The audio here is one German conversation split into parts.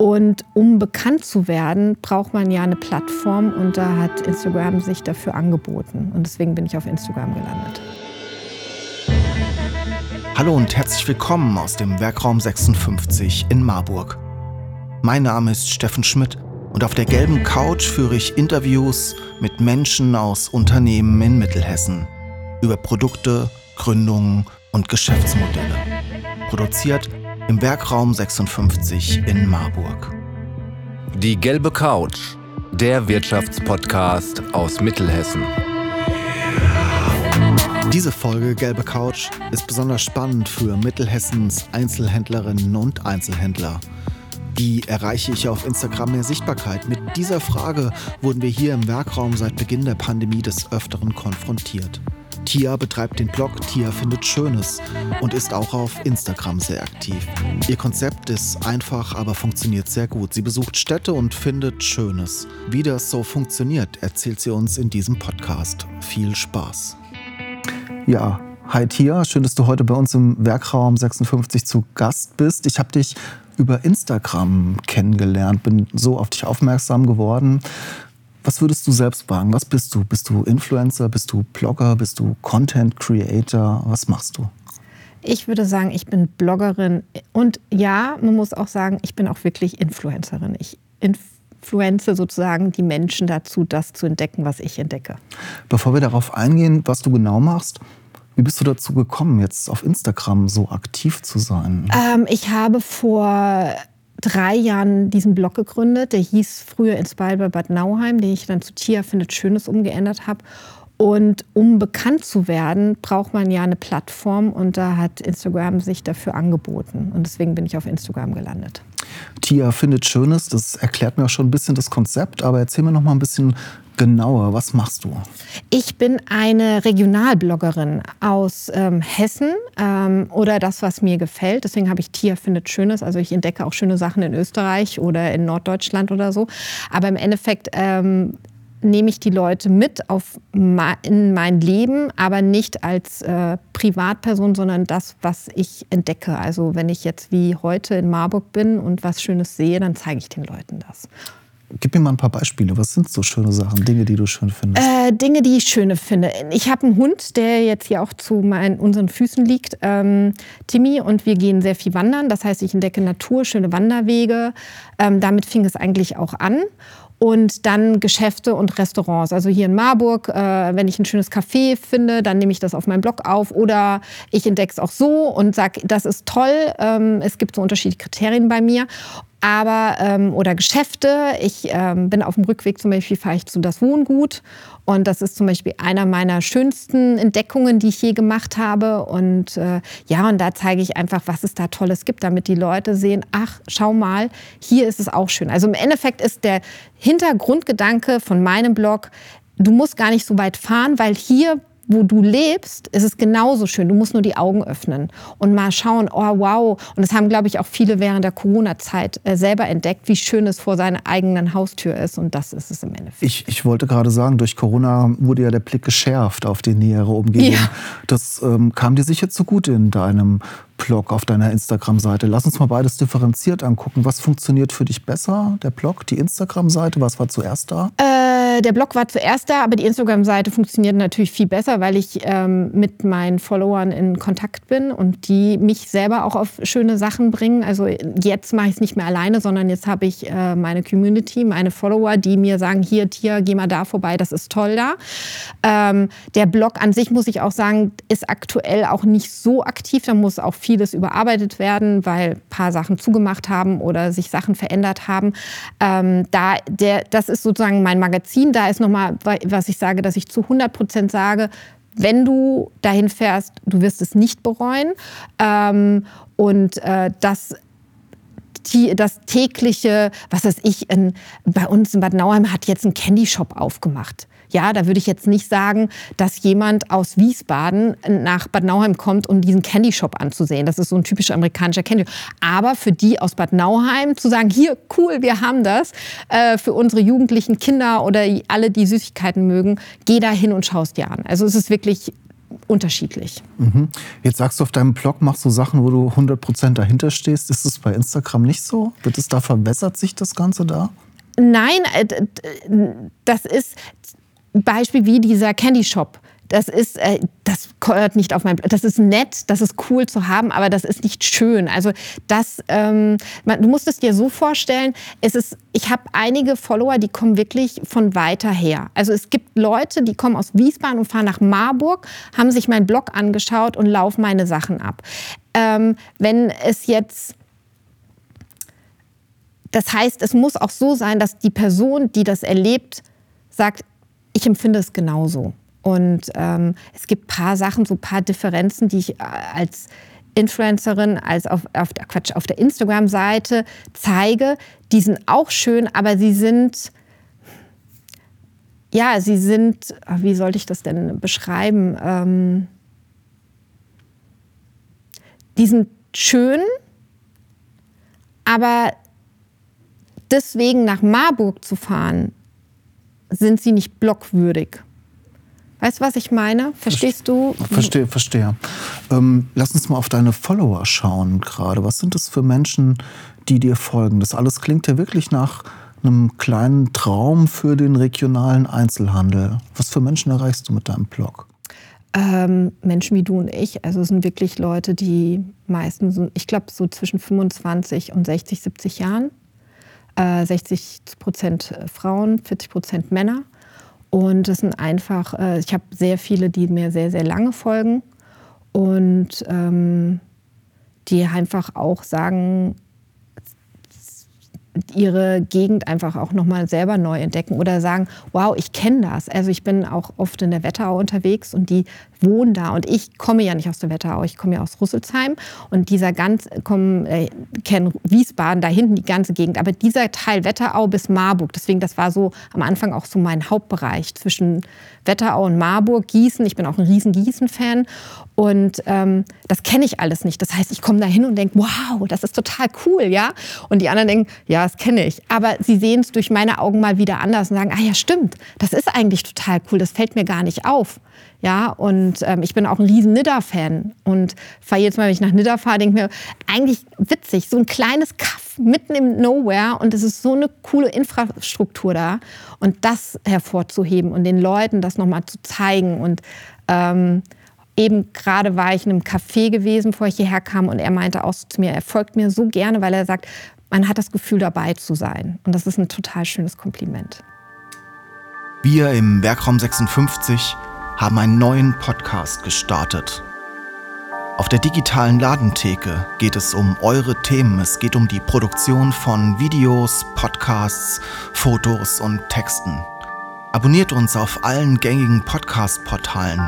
Und um bekannt zu werden, braucht man ja eine Plattform und da hat Instagram sich dafür angeboten. Und deswegen bin ich auf Instagram gelandet. Hallo und herzlich willkommen aus dem Werkraum 56 in Marburg. Mein Name ist Steffen Schmidt und auf der gelben Couch führe ich Interviews mit Menschen aus Unternehmen in Mittelhessen über Produkte, Gründungen und Geschäftsmodelle. Produziert im Werkraum 56 in Marburg. Die gelbe Couch, der Wirtschaftspodcast aus Mittelhessen. Diese Folge Gelbe Couch ist besonders spannend für Mittelhessens Einzelhändlerinnen und Einzelhändler. Wie erreiche ich auf Instagram mehr Sichtbarkeit? Mit dieser Frage wurden wir hier im Werkraum seit Beginn der Pandemie des Öfteren konfrontiert. Tia betreibt den Blog Tia findet Schönes und ist auch auf Instagram sehr aktiv. Ihr Konzept ist einfach, aber funktioniert sehr gut. Sie besucht Städte und findet Schönes. Wie das so funktioniert, erzählt sie uns in diesem Podcast. Viel Spaß. Ja, hi Tia, schön, dass du heute bei uns im Werkraum 56 zu Gast bist. Ich habe dich über Instagram kennengelernt, bin so auf dich aufmerksam geworden. Was würdest du selbst sagen? Was bist du? Bist du Influencer? Bist du Blogger? Bist du Content Creator? Was machst du? Ich würde sagen, ich bin Bloggerin und ja, man muss auch sagen, ich bin auch wirklich Influencerin. Ich influenze sozusagen die Menschen dazu, das zu entdecken, was ich entdecke. Bevor wir darauf eingehen, was du genau machst, wie bist du dazu gekommen, jetzt auf Instagram so aktiv zu sein? Ähm, ich habe vor drei Jahren diesen Blog gegründet. Der hieß früher Inspired by Bad Nauheim, den ich dann zu Tia findet Schönes umgeändert habe. Und um bekannt zu werden, braucht man ja eine Plattform und da hat Instagram sich dafür angeboten. Und deswegen bin ich auf Instagram gelandet. Tia findet Schönes, das erklärt mir auch schon ein bisschen das Konzept, aber erzähl mir noch mal ein bisschen genauer. Was machst du? Ich bin eine Regionalbloggerin aus ähm, Hessen ähm, oder das, was mir gefällt. Deswegen habe ich Tia findet Schönes. Also ich entdecke auch schöne Sachen in Österreich oder in Norddeutschland oder so. Aber im Endeffekt ähm, nehme ich die Leute mit auf in mein Leben, aber nicht als äh, Privatperson, sondern das, was ich entdecke. Also wenn ich jetzt wie heute in Marburg bin und was Schönes sehe, dann zeige ich den Leuten das. Gib mir mal ein paar Beispiele. Was sind so schöne Sachen, Dinge, die du schön findest? Äh, Dinge, die ich schön finde. Ich habe einen Hund, der jetzt hier auch zu meinen, unseren Füßen liegt, ähm, Timmy, und wir gehen sehr viel wandern. Das heißt, ich entdecke Natur, schöne Wanderwege. Ähm, damit fing es eigentlich auch an und dann Geschäfte und Restaurants. Also hier in Marburg, äh, wenn ich ein schönes Café finde, dann nehme ich das auf meinen Blog auf oder ich entdecke es auch so und sage, das ist toll. Ähm, es gibt so unterschiedliche Kriterien bei mir aber ähm, oder Geschäfte. Ich ähm, bin auf dem Rückweg zum Beispiel fahre ich zu das Wohngut und das ist zum Beispiel einer meiner schönsten Entdeckungen, die ich je gemacht habe. Und äh, ja, und da zeige ich einfach, was es da Tolles gibt, damit die Leute sehen, ach, schau mal, hier ist es auch schön. Also im Endeffekt ist der Hintergrundgedanke von meinem Blog, du musst gar nicht so weit fahren, weil hier wo du lebst, ist es genauso schön. Du musst nur die Augen öffnen und mal schauen, oh wow. Und das haben, glaube ich, auch viele während der Corona-Zeit äh, selber entdeckt, wie schön es vor seiner eigenen Haustür ist. Und das ist es im Endeffekt. Ich, ich wollte gerade sagen, durch Corona wurde ja der Blick geschärft auf die nähere Umgebung. Ja. Das ähm, kam dir sicher zugute in deinem Blog auf deiner Instagram-Seite. Lass uns mal beides differenziert angucken. Was funktioniert für dich besser? Der Blog, die Instagram-Seite? Was war zuerst da? Äh, der Blog war zuerst da, aber die Instagram-Seite funktioniert natürlich viel besser, weil ich ähm, mit meinen Followern in Kontakt bin und die mich selber auch auf schöne Sachen bringen. Also jetzt mache ich es nicht mehr alleine, sondern jetzt habe ich äh, meine Community, meine Follower, die mir sagen, hier, Tier, geh mal da vorbei, das ist toll da. Ähm, der Blog an sich, muss ich auch sagen, ist aktuell auch nicht so aktiv. Da muss auch viel vieles überarbeitet werden, weil ein paar Sachen zugemacht haben oder sich Sachen verändert haben. Ähm, da der, das ist sozusagen mein Magazin. Da ist nochmal, was ich sage, dass ich zu 100 Prozent sage, wenn du dahin fährst, du wirst es nicht bereuen. Ähm, und äh, das das tägliche, was weiß ich, in, bei uns in Bad Nauheim hat jetzt ein Candy Shop aufgemacht. Ja, da würde ich jetzt nicht sagen, dass jemand aus Wiesbaden nach Bad Nauheim kommt, um diesen Candy Shop anzusehen. Das ist so ein typischer amerikanischer Candy. Shop. Aber für die aus Bad Nauheim zu sagen, hier, cool, wir haben das, äh, für unsere jugendlichen Kinder oder alle, die Süßigkeiten mögen, geh da hin und schaust dir an. Also es ist wirklich unterschiedlich. Mhm. Jetzt sagst du auf deinem Blog, machst du Sachen, wo du 100% dahinter stehst. Ist es bei Instagram nicht so? Wird es da verbessert sich das Ganze da? Nein, äh, das ist Beispiel wie dieser Candy Shop das ist, äh, das gehört nicht auf mein, das ist nett, das ist cool zu haben, aber das ist nicht schön. Also das, ähm, man, du musst es dir so vorstellen, es ist, ich habe einige Follower, die kommen wirklich von weiter her. Also es gibt Leute, die kommen aus Wiesbaden und fahren nach Marburg, haben sich meinen Blog angeschaut und laufen meine Sachen ab. Ähm, wenn es jetzt das heißt, es muss auch so sein, dass die Person, die das erlebt, sagt, ich empfinde es genauso. Und ähm, es gibt paar Sachen, so paar Differenzen, die ich äh, als Influencerin, als auf, auf, der, Quatsch, auf der Instagram-Seite zeige. Die sind auch schön, aber sie sind, ja, sie sind, wie sollte ich das denn beschreiben? Ähm, die sind schön, aber deswegen nach Marburg zu fahren, sind sie nicht blockwürdig. Weißt du, was ich meine? Verstehst du? Verstehe, verstehe. Ähm, lass uns mal auf deine Follower schauen gerade. Was sind das für Menschen, die dir folgen? Das alles klingt ja wirklich nach einem kleinen Traum für den regionalen Einzelhandel. Was für Menschen erreichst du mit deinem Blog? Ähm, Menschen wie du und ich. Also es sind wirklich Leute, die meistens, ich glaube, so zwischen 25 und 60, 70 Jahren. Äh, 60 Prozent Frauen, 40 Prozent Männer. Und das sind einfach, äh, ich habe sehr viele, die mir sehr, sehr lange folgen und ähm, die einfach auch sagen, ihre Gegend einfach auch nochmal selber neu entdecken oder sagen, wow, ich kenne das. Also ich bin auch oft in der Wetterau unterwegs und die wohnen da und ich komme ja nicht aus der Wetterau, ich komme ja aus Rüsselsheim und dieser ganz, kommen, äh, kennen Wiesbaden, da hinten die ganze Gegend, aber dieser Teil Wetterau bis Marburg, deswegen das war so am Anfang auch so mein Hauptbereich zwischen Wetterau und Marburg, Gießen, ich bin auch ein riesen Gießen-Fan und ähm, das kenne ich alles nicht. Das heißt, ich komme da hin und denke, wow, das ist total cool, ja. Und die anderen denken, ja, das kenne ich. Aber sie sehen es durch meine Augen mal wieder anders und sagen, ah ja, stimmt, das ist eigentlich total cool, das fällt mir gar nicht auf. Ja, und ähm, ich bin auch ein riesen Nidda-Fan und fahre jetzt mal, wenn ich nach Nidda fahre, denke mir, eigentlich witzig, so ein kleines Kaff mitten im Nowhere und es ist so eine coole Infrastruktur da und das hervorzuheben und den Leuten das nochmal zu zeigen und ähm, eben gerade war ich in einem Café gewesen, bevor ich hierher kam und er meinte auch zu mir, er folgt mir so gerne, weil er sagt, man hat das Gefühl dabei zu sein und das ist ein total schönes Kompliment. Wir im Werkraum 56 haben einen neuen Podcast gestartet. Auf der digitalen Ladentheke geht es um eure Themen. Es geht um die Produktion von Videos, Podcasts, Fotos und Texten. Abonniert uns auf allen gängigen Podcast-Portalen.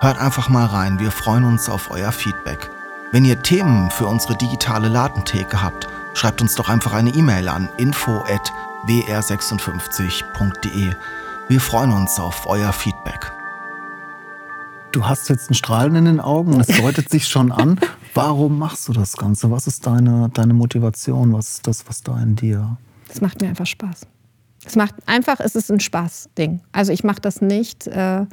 Hört einfach mal rein, wir freuen uns auf euer Feedback. Wenn ihr Themen für unsere digitale Ladentheke habt, schreibt uns doch einfach eine E-Mail an info@wr56.de. Wir freuen uns auf euer Feedback. Du hast jetzt ein Strahlen in den Augen und es deutet sich schon an. Warum machst du das Ganze? Was ist deine, deine Motivation? Was ist das, was da in dir? Es macht mir einfach Spaß. Es macht einfach, es ist ein Spaßding. Also ich mache das nicht, äh,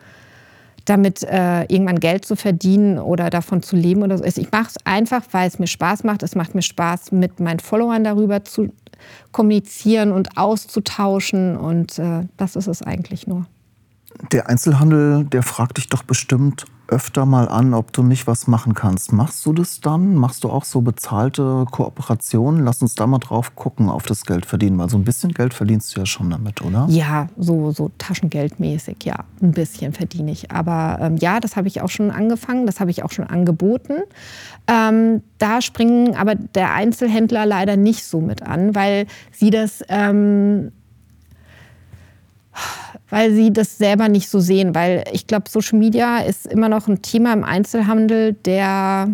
damit äh, irgendwann Geld zu verdienen oder davon zu leben oder so. Ich mache es einfach, weil es mir Spaß macht. Es macht mir Spaß, mit meinen Followern darüber zu kommunizieren und auszutauschen. Und äh, das ist es eigentlich nur. Der Einzelhandel, der fragt dich doch bestimmt öfter mal an, ob du nicht was machen kannst. Machst du das dann? Machst du auch so bezahlte Kooperationen? Lass uns da mal drauf gucken, auf das Geld verdienen, weil so ein bisschen Geld verdienst du ja schon damit, oder? Ja, so, so Taschengeldmäßig, ja. Ein bisschen verdiene ich. Aber ähm, ja, das habe ich auch schon angefangen, das habe ich auch schon angeboten. Ähm, da springen aber der Einzelhändler leider nicht so mit an, weil sie das ähm, weil sie das selber nicht so sehen. Weil ich glaube, Social Media ist immer noch ein Thema im Einzelhandel, der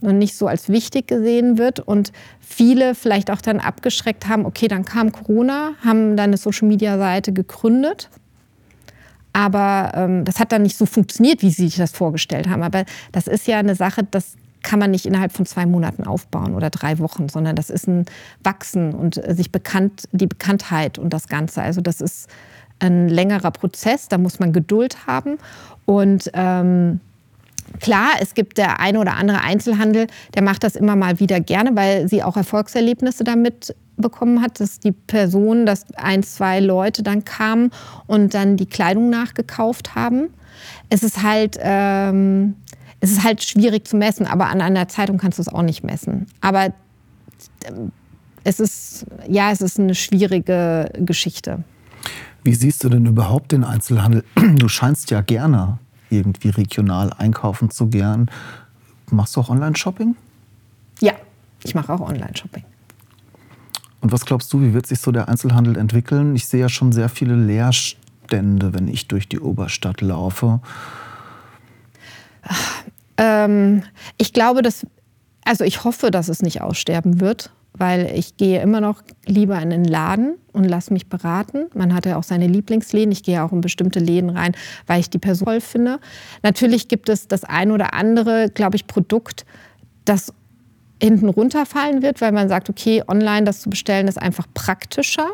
noch nicht so als wichtig gesehen wird und viele vielleicht auch dann abgeschreckt haben, okay, dann kam Corona, haben dann eine Social-Media-Seite gegründet, aber ähm, das hat dann nicht so funktioniert, wie sie sich das vorgestellt haben. Aber das ist ja eine Sache, das kann man nicht innerhalb von zwei Monaten aufbauen oder drei Wochen, sondern das ist ein Wachsen und sich bekannt, die Bekanntheit und das Ganze. Also das ist ein längerer Prozess, da muss man Geduld haben. Und ähm, klar, es gibt der eine oder andere Einzelhandel, der macht das immer mal wieder gerne, weil sie auch Erfolgserlebnisse damit bekommen hat, dass die Person, dass ein, zwei Leute dann kamen und dann die Kleidung nachgekauft haben. Es ist halt, ähm, es ist halt schwierig zu messen, aber an einer Zeitung kannst du es auch nicht messen. Aber ähm, es ist, ja, es ist eine schwierige Geschichte. Wie siehst du denn überhaupt den Einzelhandel? Du scheinst ja gerne irgendwie regional einkaufen zu gern. Machst du auch Online-Shopping? Ja, ich mache auch Online-Shopping. Und was glaubst du, wie wird sich so der Einzelhandel entwickeln? Ich sehe ja schon sehr viele Leerstände, wenn ich durch die Oberstadt laufe. Ähm, ich glaube, dass, also ich hoffe, dass es nicht aussterben wird weil ich gehe immer noch lieber in den Laden und lasse mich beraten. Man hat ja auch seine Lieblingsläden. Ich gehe auch in bestimmte Läden rein, weil ich die Person toll finde. Natürlich gibt es das ein oder andere, glaube ich, Produkt, das hinten runterfallen wird, weil man sagt, okay, online das zu bestellen ist einfach praktischer,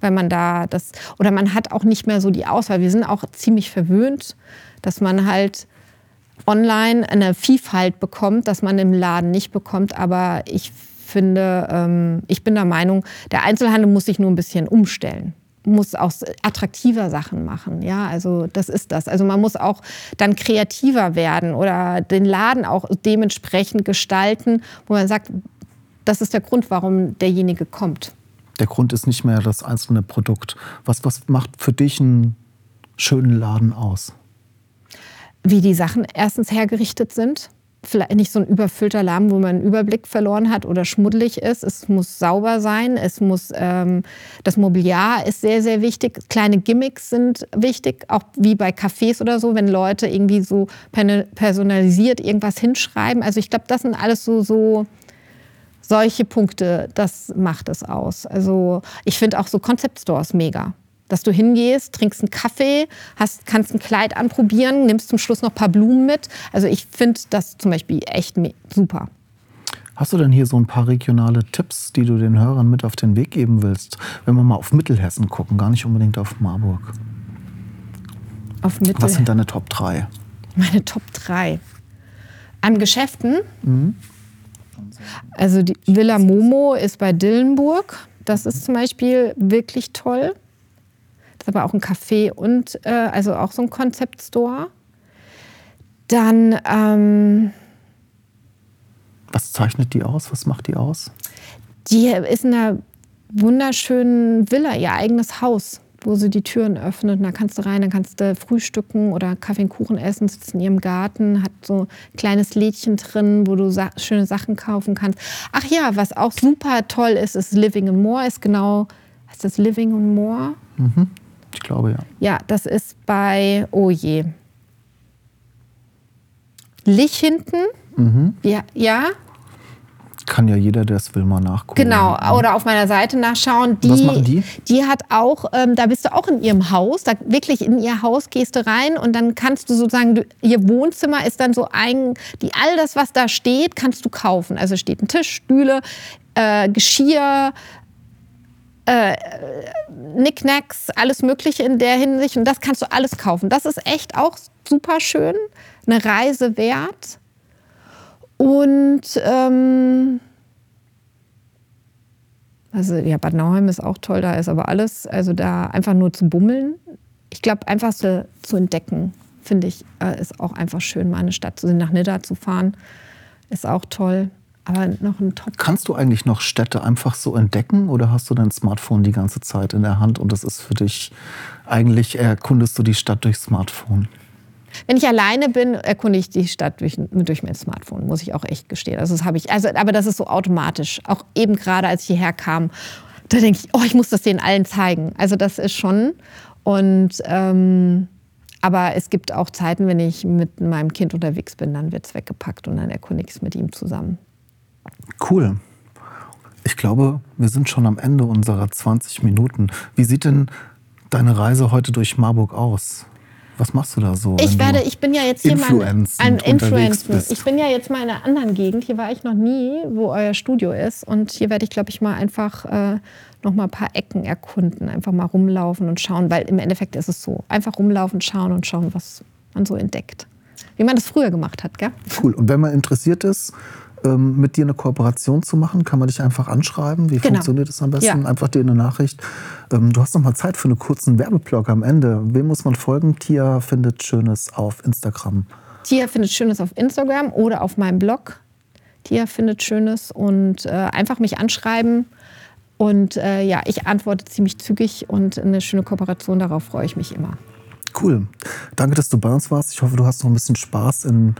weil man da das oder man hat auch nicht mehr so die Auswahl. Wir sind auch ziemlich verwöhnt, dass man halt online eine Vielfalt bekommt, dass man im Laden nicht bekommt. Aber ich finde, ähm, ich bin der Meinung, der Einzelhandel muss sich nur ein bisschen umstellen muss auch attraktiver Sachen machen. Ja, also das ist das. Also man muss auch dann kreativer werden oder den Laden auch dementsprechend gestalten, wo man sagt, das ist der Grund, warum derjenige kommt. Der Grund ist nicht mehr das einzelne Produkt. Was, was macht für dich einen schönen Laden aus? Wie die Sachen erstens hergerichtet sind vielleicht nicht so ein überfüllter Laden, wo man einen Überblick verloren hat oder schmuddelig ist. Es muss sauber sein. Es muss ähm, das Mobiliar ist sehr sehr wichtig. Kleine Gimmicks sind wichtig, auch wie bei Cafés oder so, wenn Leute irgendwie so personalisiert irgendwas hinschreiben. Also ich glaube, das sind alles so so solche Punkte. Das macht es aus. Also ich finde auch so Concept Stores mega dass du hingehst, trinkst einen Kaffee, hast, kannst ein Kleid anprobieren, nimmst zum Schluss noch ein paar Blumen mit. Also ich finde das zum Beispiel echt super. Hast du denn hier so ein paar regionale Tipps, die du den Hörern mit auf den Weg geben willst? Wenn wir mal auf Mittelhessen gucken, gar nicht unbedingt auf Marburg. Auf Mittel Was sind deine Top 3? Meine Top 3. An Geschäften? Mhm. Also die Villa Momo ist bei Dillenburg. Das ist zum Beispiel wirklich toll ist aber auch ein Café und äh, also auch so ein Concept Store. Dann. Ähm, Was zeichnet die aus? Was macht die aus? Die ist in einer wunderschönen Villa, ihr eigenes Haus, wo sie die Türen öffnet. Und da kannst du rein, dann kannst du frühstücken oder Kaffee und Kuchen essen, sitzt in ihrem Garten, hat so ein kleines Lädchen drin, wo du sa schöne Sachen kaufen kannst. Ach ja, was auch super toll ist, ist Living and More, ist genau, heißt das Living and More? Mhm. Ich glaube, ja. Ja, das ist bei, oh je. Lich hinten. Mhm. Ja, ja. Kann ja jeder, der es will, mal nachgucken. Genau, oder auf meiner Seite nachschauen. Die, Was machen die? Die hat auch, ähm, da bist du auch in ihrem Haus, da wirklich in ihr Haus gehst du rein und dann kannst du sozusagen, ihr Wohnzimmer ist dann so ein, die, all das, was da steht, kannst du kaufen. Also steht ein Tisch, Stühle, äh, Geschirr, äh, Knickknacks, alles Mögliche in der Hinsicht. Und das kannst du alles kaufen. Das ist echt auch super schön. Eine Reise wert. Und ähm, also ja, Bad Nauheim ist auch toll, da ist aber alles, also da einfach nur zu bummeln. Ich glaube, einfach zu, zu entdecken, finde ich, äh, ist auch einfach schön, mal eine Stadt zu sehen, nach Nidda zu fahren, ist auch toll. Aber noch ein Top. Kannst du eigentlich noch Städte einfach so entdecken oder hast du dein Smartphone die ganze Zeit in der Hand und das ist für dich eigentlich erkundest du die Stadt durch Smartphone? Wenn ich alleine bin, erkunde ich die Stadt durch, durch mein Smartphone, muss ich auch echt gestehen. Also das habe ich, also, aber das ist so automatisch. Auch eben gerade, als ich hierher kam, da denke ich, oh, ich muss das denen allen zeigen. Also das ist schon. Und ähm, aber es gibt auch Zeiten, wenn ich mit meinem Kind unterwegs bin, dann wird es weggepackt und dann erkundige ich es mit ihm zusammen. Cool. Ich glaube, wir sind schon am Ende unserer 20 Minuten. Wie sieht denn deine Reise heute durch Marburg aus? Was machst du da so? Ich werde, ich bin ja jetzt hier mal ein Influencer. Ich bin ja jetzt mal in einer anderen Gegend. Hier war ich noch nie, wo euer Studio ist. Und hier werde ich, glaube ich, mal einfach äh, noch mal ein paar Ecken erkunden. Einfach mal rumlaufen und schauen, weil im Endeffekt ist es so. Einfach rumlaufen, schauen und schauen, was man so entdeckt. Wie man das früher gemacht hat, gell? Cool. Und wenn man interessiert ist, mit dir eine Kooperation zu machen? Kann man dich einfach anschreiben? Wie genau. funktioniert das am besten? Ja. Einfach dir eine Nachricht. Ähm, du hast noch mal Zeit für einen kurzen Werbeblock am Ende. Wem muss man folgen? Tia findet Schönes auf Instagram. Tia findet Schönes auf Instagram oder auf meinem Blog. Tia findet Schönes und äh, einfach mich anschreiben. Und äh, ja, ich antworte ziemlich zügig und eine schöne Kooperation, darauf freue ich mich immer. Cool. Danke, dass du bei uns warst. Ich hoffe, du hast noch ein bisschen Spaß in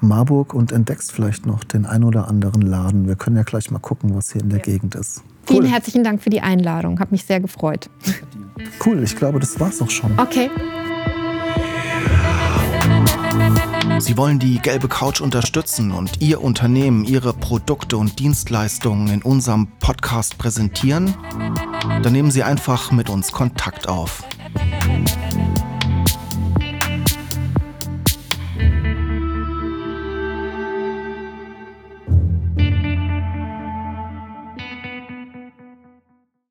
Marburg und entdeckst vielleicht noch den ein oder anderen Laden. Wir können ja gleich mal gucken, was hier in der ja. Gegend ist. Cool. Vielen herzlichen Dank für die Einladung. Hat mich sehr gefreut. Cool, ich glaube, das war's auch schon. Okay. Sie wollen die gelbe Couch unterstützen und Ihr Unternehmen, Ihre Produkte und Dienstleistungen in unserem Podcast präsentieren? Dann nehmen Sie einfach mit uns Kontakt auf.